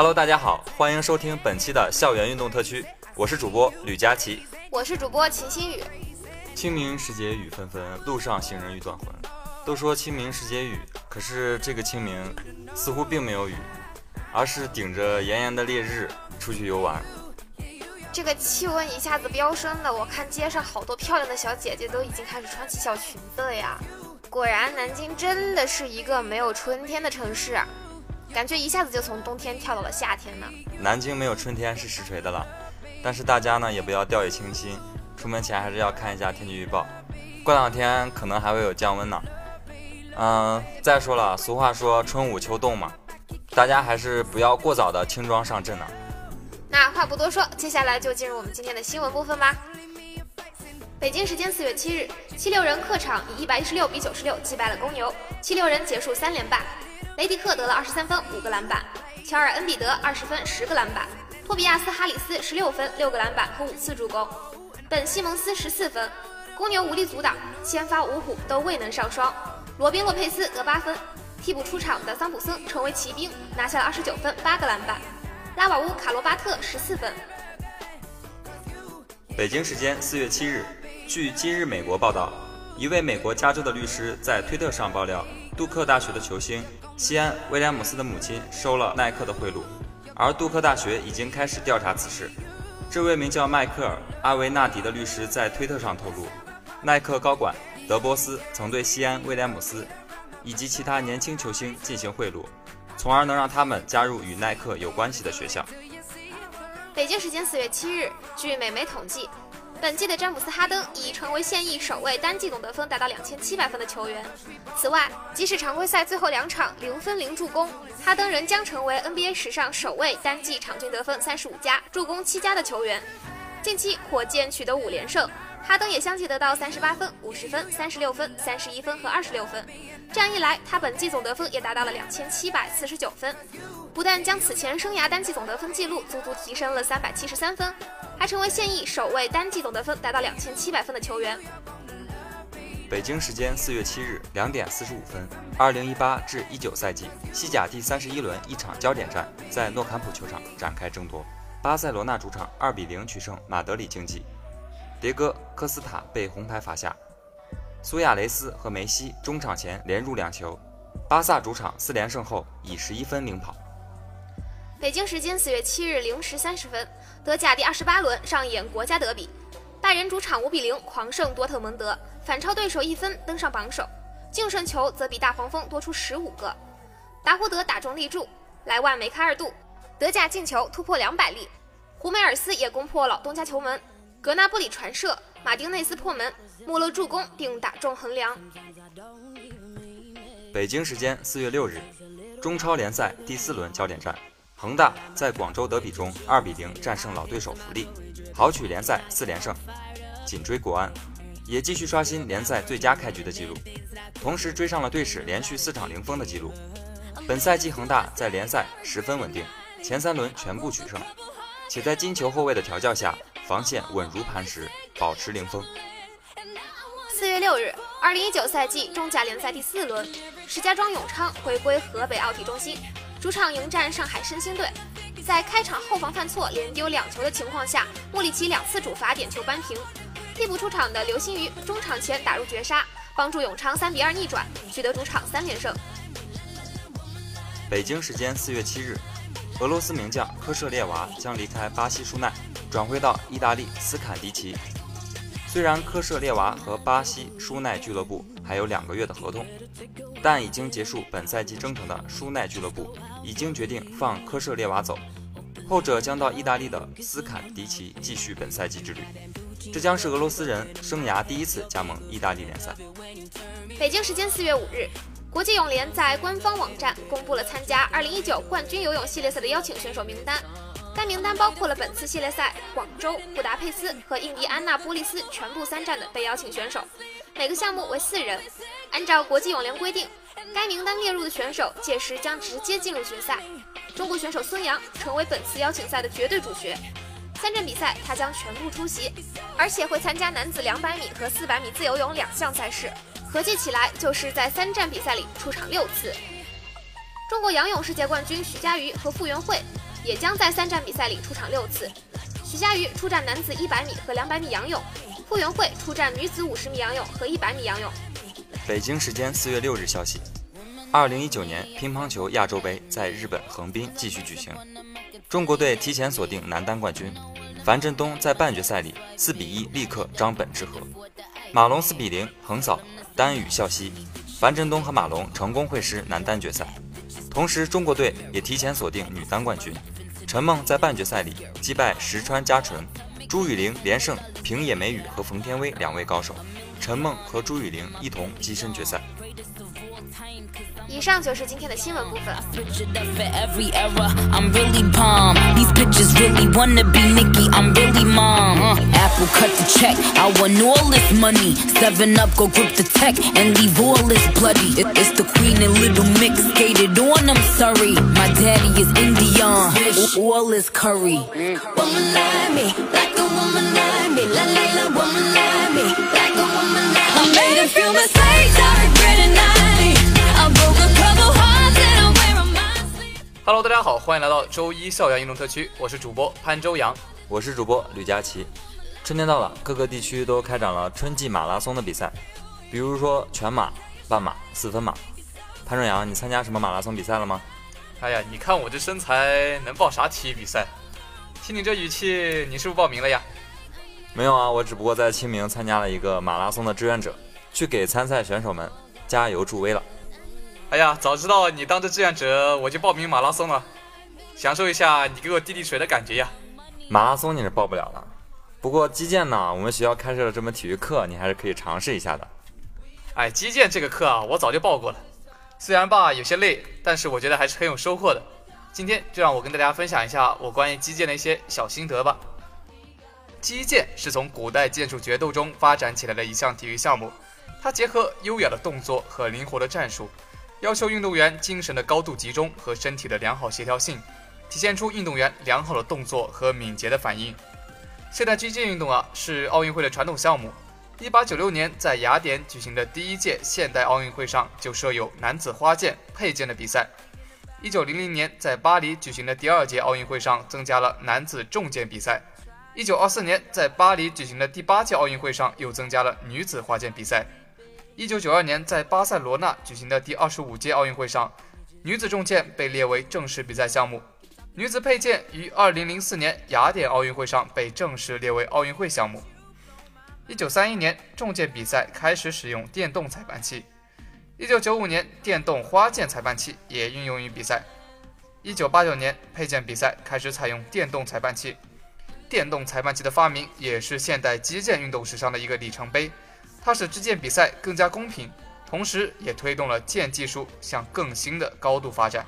Hello，大家好，欢迎收听本期的校园运动特区，我是主播吕佳琪，我是主播秦新宇。清明时节雨纷纷，路上行人欲断魂。都说清明时节雨，可是这个清明似乎并没有雨，而是顶着炎炎的烈日出去游玩。这个气温一下子飙升了，我看街上好多漂亮的小姐姐都已经开始穿起小裙子了呀。果然，南京真的是一个没有春天的城市。感觉一下子就从冬天跳到了夏天呢。南京没有春天是实锤的了，但是大家呢也不要掉以轻心，出门前还是要看一下天气预报，过两天可能还会有降温呢。嗯，再说了，俗话说春捂秋冻嘛，大家还是不要过早的轻装上阵呢。那话不多说，接下来就进入我们今天的新闻部分吧。北京时间四月七日，七六人客场以一百一十六比九十六击败了公牛，七六人结束三连败。雷迪克得了二十三分五个篮板，乔尔恩比德二十分十个篮板，托比亚斯哈里斯十六分六个篮板和五次助攻，本西蒙斯十四分。公牛无力阻挡，先发五虎都未能上双。罗宾洛佩斯得八分，替补出场的桑普森成为骑兵，拿下了二十九分八个篮板。拉瓦乌卡罗巴特十四分。北京时间四月七日，据今日美国报道，一位美国加州的律师在推特上爆料，杜克大学的球星。西安威廉姆斯的母亲收了耐克的贿赂，而杜克大学已经开始调查此事。这位名叫迈克尔·阿维纳迪的律师在推特上透露，耐克高管德波斯曾对西安威廉姆斯以及其他年轻球星进行贿赂，从而能让他们加入与耐克有关系的学校。北京时间四月七日，据美媒统计。本季的詹姆斯·哈登已成为现役首位单季总得分达到两千七百分的球员。此外，即使常规赛最后两场零分零助攻，哈登仍将成为 NBA 史上首位单季场均得分三十五加、助攻七加的球员。近期火箭取得五连胜，哈登也相继得到三十八分、五十分、三十六分、三十一分和二十六分。这样一来，他本季总得分也达到了两千七百四十九分，不但将此前生涯单季总得分纪录足足提升了三百七十三分。还成为现役首位单季总得分达到两千七百分的球员。北京时间四月七日两点四十五分，二零一八至一九赛季西甲第三十一轮一场焦点战在诺坎普球场展开争夺。巴塞罗那主场二比零取胜马德里竞技，迭戈·科斯塔被红牌罚下，苏亚雷斯和梅西中场前连入两球。巴萨主场四连胜后以十一分领跑。北京时间四月七日零时三十分，德甲第二十八轮上演国家德比，拜仁主场五比零狂胜多特蒙德，反超对手一分登上榜首，净胜球则比大黄蜂多出十五个。达胡德打中立柱，莱万梅开二度，德甲进球突破两百粒，胡梅尔斯也攻破老东家球门，格纳布里传射，马丁内斯破门，穆勒助攻并打中横梁。北京时间四月六日，中超联赛第四轮焦点战。恒大在广州德比中二比零战胜老对手福利，豪取联赛四连胜，紧追国安，也继续刷新联赛最佳开局的记录，同时追上了队史连续四场零封的记录。本赛季恒大在联赛十分稳定，前三轮全部取胜，且在金球后卫的调教下，防线稳如磐石，保持零封。四月六日，二零一九赛季中甲联赛第四轮，石家庄永昌回归河北奥体中心，主场迎战上海申鑫队。在开场后防犯错、连丢两球的情况下，穆里奇两次主罚点球扳平。替补出场的刘星宇中场前打入绝杀，帮助永昌三比二逆转，取得主场三连胜。北京时间四月七日，俄罗斯名将科舍列娃将离开巴西舒奈，转会到意大利斯坎迪奇。虽然科舍列娃和巴西舒奈俱乐部还有两个月的合同，但已经结束本赛季征程的舒奈俱乐部已经决定放科舍列娃走，后者将到意大利的斯坎迪奇继续本赛季之旅。这将是俄罗斯人生涯第一次加盟意大利联赛。北京时间四月五日，国际泳联在官方网站公布了参加二零一九冠军游泳系列赛的邀请选手名单。该名单包括了本次系列赛广州、布达佩斯和印第安纳波利斯全部三站的被邀请选手，每个项目为四人。按照国际泳联规定，该名单列入的选手届时将直接进入决赛。中国选手孙杨成为本次邀请赛的绝对主角。三站比赛，他将全部出席，而且会参加男子两百米和四百米自由泳两项赛事，合计起来就是在三站比赛里出场六次。中国仰泳世界冠军徐嘉余和傅园慧也将在三站比赛里出场六次。徐嘉余出战男子一百米和两百米仰泳，傅园慧出战女子五十米仰泳和一百米仰泳。北京时间四月六日消息，二零一九年乒乓球亚洲杯在日本横滨继续举行。中国队提前锁定男单冠军，樊振东在半决赛里四比一力克张本智和，马龙四比零横扫丹羽孝希，樊振东和马龙成功会师男单决赛。同时，中国队也提前锁定女单冠军，陈梦在半决赛里击败石川佳纯，朱雨玲连胜平野美宇和冯天薇两位高手，陈梦和朱雨玲一同跻身决赛。以上就是今天的新闻部分。I'm really Hello，大家好，欢迎来到周一校园运动特区，我是主播潘周阳。我是主播吕佳琪。春天到了，各个地区都开展了春季马拉松的比赛，比如说全马、半马、四分马。潘正阳，你参加什么马拉松比赛了吗？哎呀，你看我这身材，能报啥体育比赛？听你这语气，你是不是报名了呀？没有啊，我只不过在清明参加了一个马拉松的志愿者，去给参赛选手们加油助威了。哎呀，早知道你当这志愿者，我就报名马拉松了，享受一下你给我递递水的感觉呀。马拉松你是报不了了，不过击剑呢，我们学校开设了这门体育课，你还是可以尝试一下的。哎，击剑这个课啊，我早就报过了，虽然吧有些累，但是我觉得还是很有收获的。今天就让我跟大家分享一下我关于击剑的一些小心得吧。击剑是从古代剑术决斗中发展起来的一项体育项目，它结合优雅的动作和灵活的战术，要求运动员精神的高度集中和身体的良好协调性，体现出运动员良好的动作和敏捷的反应。现代击剑运动啊，是奥运会的传统项目。一八九六年在雅典举行的第一届现代奥运会上就设有男子花剑、佩剑的比赛。一九零零年在巴黎举行的第二届奥运会上增加了男子重剑比赛。一九二四年在巴黎举行的第八届奥运会上又增加了女子花剑比赛。一九九二年在巴塞罗那举行的第二十五届奥运会上，女子重剑被列为正式比赛项目。女子佩剑于二零零四年雅典奥运会上被正式列为奥运会项目。一九三一年，重剑比赛开始使用电动裁判器。一九九五年，电动花剑裁判器也运用于比赛。一九八九年，佩剑比赛开始采用电动裁判器。电动裁判器的发明也是现代击剑运动史上的一个里程碑，它使击剑比赛更加公平，同时也推动了剑技术向更新的高度发展。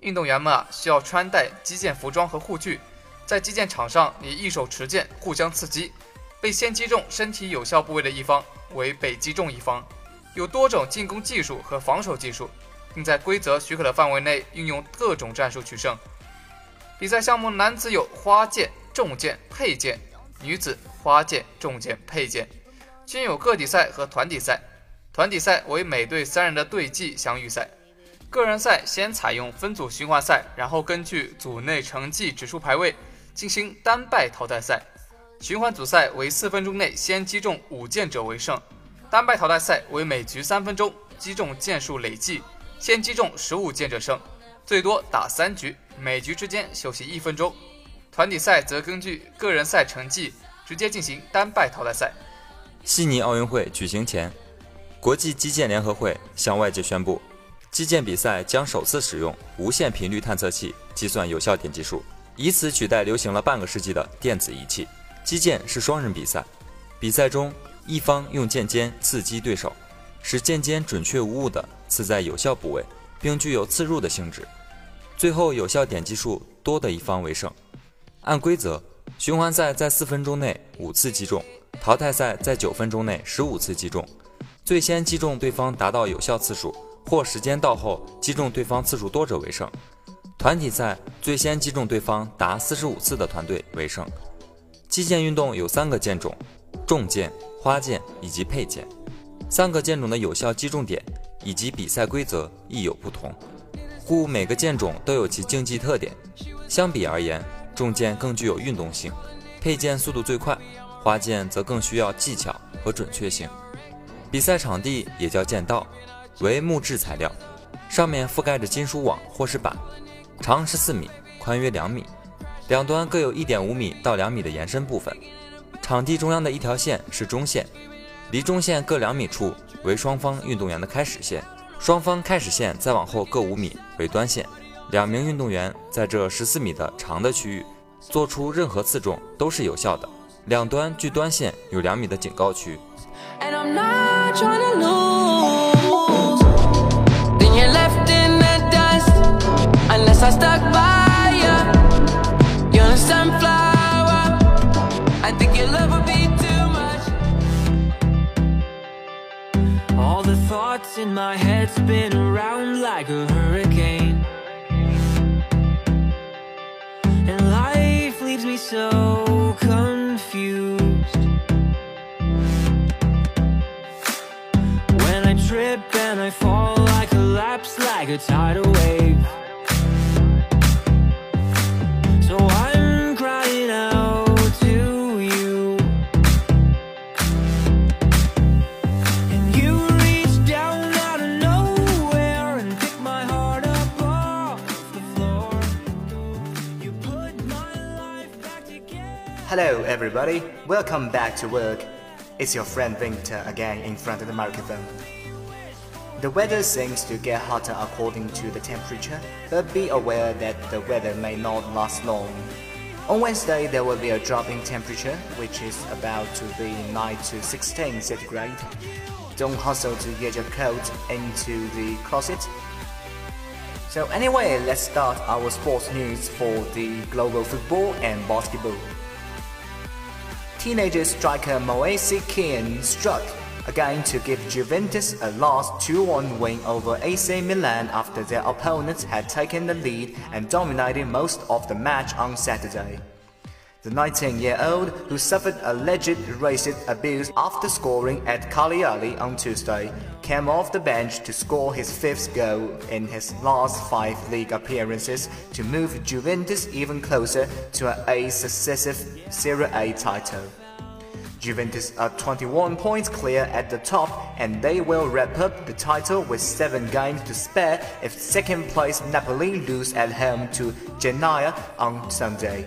运动员们啊，需要穿戴击剑服装和护具，在击剑场上以一手持剑互相刺击。被先击中身体有效部位的一方为被击中一方，有多种进攻技术和防守技术，并在规则许可的范围内运用各种战术取胜。比赛项目男子有花剑、重剑、佩剑，女子花剑、重剑、佩剑，均有个体赛和团体赛。团体赛为每队三人的对技相遇赛，个人赛先采用分组循环赛，然后根据组内成绩指数排位进行单败淘汰赛。循环组赛为四分钟内先击中五箭者为胜，单败淘汰赛为每局三分钟击中箭数累计先击中十五箭者胜，最多打三局。每局之间休息一分钟，团体赛则根据个人赛成绩直接进行单败淘汰赛。悉尼奥运会举行前，国际击剑联合会向外界宣布，击剑比赛将首次使用无线频率探测器计算有效点击数，以此取代流行了半个世纪的电子仪器。击剑是双人比赛，比赛中一方用剑尖刺击对手，使剑尖准确无误地刺在有效部位，并具有刺入的性质。最后有效点击数多的一方为胜。按规则，循环赛在四分钟内五次击中，淘汰赛在九分钟内十五次击中。最先击中对方达到有效次数，或时间到后击中对方次数多者为胜。团体赛最先击中对方达四十五次的团队为胜。击剑运动有三个剑种：重剑、花剑以及佩剑。三个剑种的有效击中点以及比赛规则亦有不同。故每个剑种都有其竞技特点。相比而言，重剑更具有运动性，佩剑速度最快，花剑则更需要技巧和准确性。比赛场地也叫剑道，为木质材料，上面覆盖着金属网或是板，长十四米，宽约两米，两端各有一点五米到两米的延伸部分。场地中央的一条线是中线，离中线各两米处为双方运动员的开始线。双方开始线再往后各五米为端线，两名运动员在这十四米的长的区域做出任何刺中都是有效的。两端距端线有两米的警告区。thoughts in my head spin around like a hurricane And life leaves me so confused When I trip and I fall, I collapse like a tidal wave Hello, everybody. Welcome back to work. It's your friend Victor again in front of the microphone. The weather seems to get hotter according to the temperature, but be aware that the weather may not last long. On Wednesday, there will be a drop in temperature, which is about to be 9 to 16 centigrade. Don't hustle to get your coat into the closet. So anyway, let's start our sports news for the global football and basketball. Teenager striker Moise Kean struck again to give Juventus a last 2-1 win over AC Milan after their opponents had taken the lead and dominated most of the match on Saturday. The 19-year-old, who suffered alleged racist abuse after scoring at Cagliari on Tuesday, came off the bench to score his fifth goal in his last five league appearances to move Juventus even closer to eighth successive Serie A title. Juventus are 21 points clear at the top and they will wrap up the title with 7 games to spare if second place Napoli lose at home to Genoa on Sunday.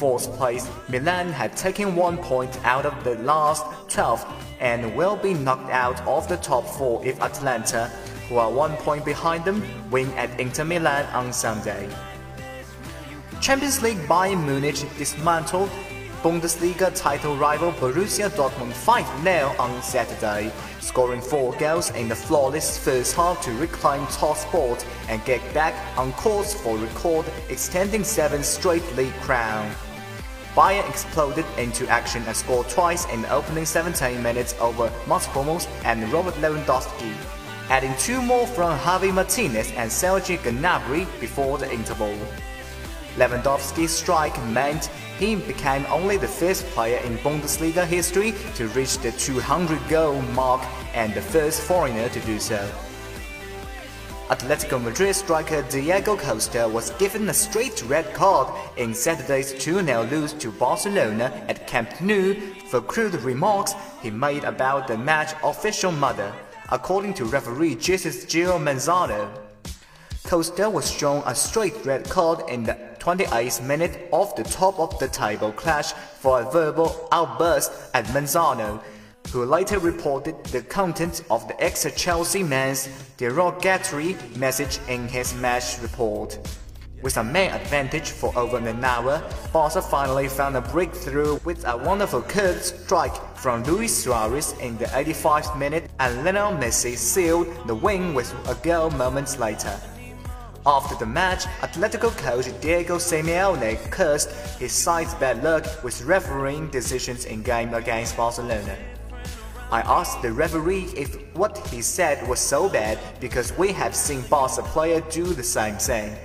Fourth place Milan had taken 1 point out of the last 12 and will be knocked out of the top 4 if Atlanta, who are 1 point behind them, win at Inter Milan on Sunday. Champions League Bayern Munich dismantled Bundesliga title rival Borussia Dortmund 5-0 on Saturday, scoring 4 goals in the flawless first half to reclaim top spot and get back on course for record extending 7 straight league crown. Bayern exploded into action and scored twice in the opening 17 minutes over Mats Hummels and Robert Lewandowski, adding two more from Javi Martinez and Sergi Gnabry before the interval. Lewandowski's strike meant he became only the fifth player in Bundesliga history to reach the 200 goal mark and the first foreigner to do so. Atletico Madrid striker Diego Costa was given a straight red card in Saturday's 2-0 lose to Barcelona at Camp Nou for crude remarks he made about the match official mother, according to referee Jesus Gil Manzano. Costa was shown a straight red card in the 28th minute of the top of the table clash for a verbal outburst at Manzano, who later reported the content of the ex-Chelsea man's derogatory message in his match report. With a main advantage for over an hour, Barca finally found a breakthrough with a wonderful curved strike from Luis Suarez in the 85th minute and Lionel Messi sealed the win with a goal moments later. After the match, Atletico coach Diego Simeone cursed his side's bad luck with refereeing decisions in game against Barcelona. I asked the referee if what he said was so bad because we have seen Barca player do the same thing.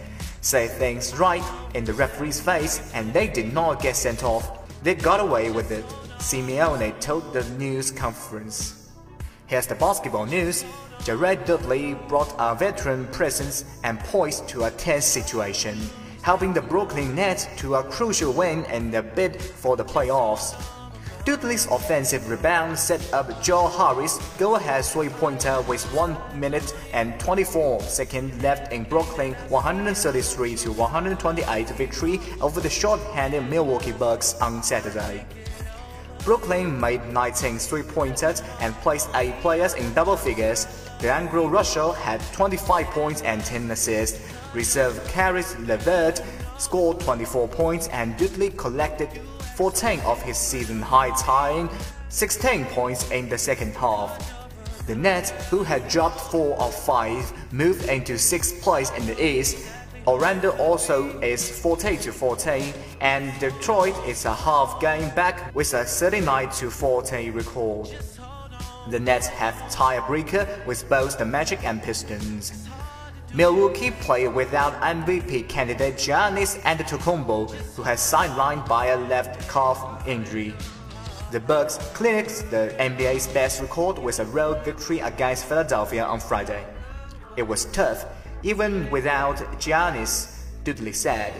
Say things right in the referee's face and they did not get sent off. They got away with it, Simeone told the news conference. Here's the basketball news. Jared Dudley brought a veteran presence and poise to a tense situation, helping the Brooklyn Nets to a crucial win in the bid for the playoffs. Dudley's offensive rebound set up Joe Harris' go-ahead three-pointer with 1 minute and 24 seconds left in Brooklyn 133 to 128 victory over the short-handed Milwaukee Bucks on Saturday. Brooklyn made 19 three-pointers and placed 8 players in double figures. DeAndre Russell had 25 points and 10 assists. Reserve Caris LeVert scored 24 points and Dudley collected 14 of his season high tying 16 points in the second half. The Nets, who had dropped 4 of 5, moved into 6th place in the East. Orlando also is 40 to 14, and Detroit is a half game back with a 39 to 14 record. The Nets have tiebreaker with both the Magic and Pistons. Milwaukee played without MVP candidate Giannis Antetokounmpo, who has sidelined by a left calf injury. The Bucks clinched the NBA's best record with a road victory against Philadelphia on Friday. It was tough, even without Giannis, Dudley said.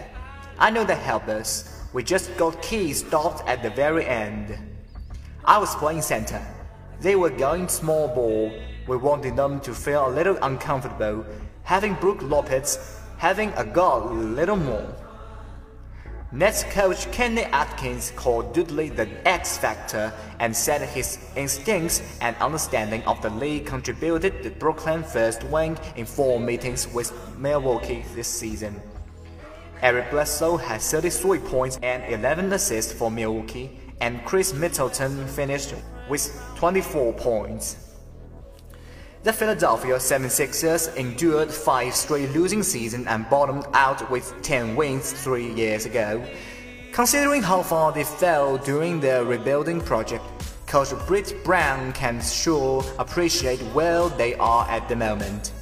I know that helped us. We just got keys stopped at the very end. I was playing center. They were going small ball. We wanted them to feel a little uncomfortable having Brook Lopez having a goal little more. Nets coach Kenny Atkins called Dudley the X Factor and said his instincts and understanding of the league contributed to Brooklyn's first win in four meetings with Milwaukee this season. Eric Bledsoe had 33 points and 11 assists for Milwaukee, and Chris Middleton finished with 24 points. The Philadelphia 76ers endured five straight losing seasons and bottomed out with 10 wins three years ago. Considering how far they fell during their rebuilding project, Coach Britt Brown can sure appreciate where they are at the moment.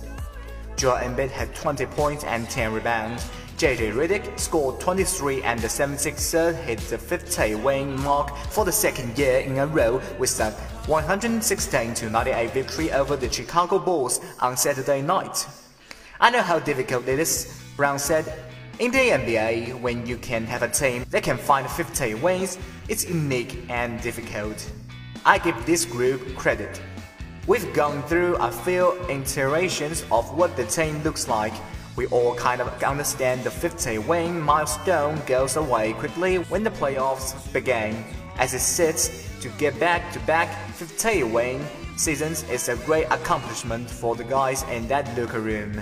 Joel Embiid had 20 points and 10 rebounds. JJ Redick scored 23 and the 76ers hit the 50 win mark for the second year in a row with a 116 to 98 victory over the Chicago Bulls on Saturday night. I know how difficult it is, Brown said. In the NBA, when you can have a team that can find 50 wins, it's unique and difficult. I give this group credit. We've gone through a few iterations of what the team looks like. We all kind of understand the 50 win milestone goes away quickly when the playoffs begin. As it sits, to get back to back 50 win seasons is a great accomplishment for the guys in that locker room.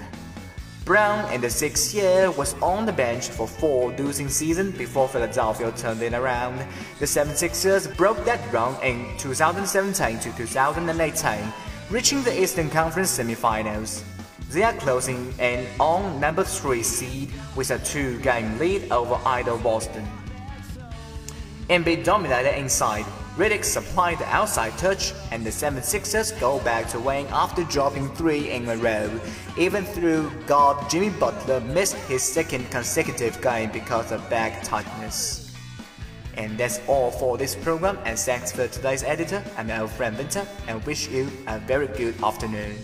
Brown in the sixth year was on the bench for four losing seasons before Philadelphia turned it around. The 76ers broke that run in 2017 to 2018, reaching the Eastern Conference semifinals. They are closing in on number 3 seed with a two-game lead over idle Boston. Embiid dominated inside, Riddick supplied the outside touch, and the 76ers go back to winning after dropping three in a row, even through guard Jimmy Butler missed his second consecutive game because of back tightness. And that's all for this program, and thanks for today's editor. I'm your friend Winter, and wish you a very good afternoon.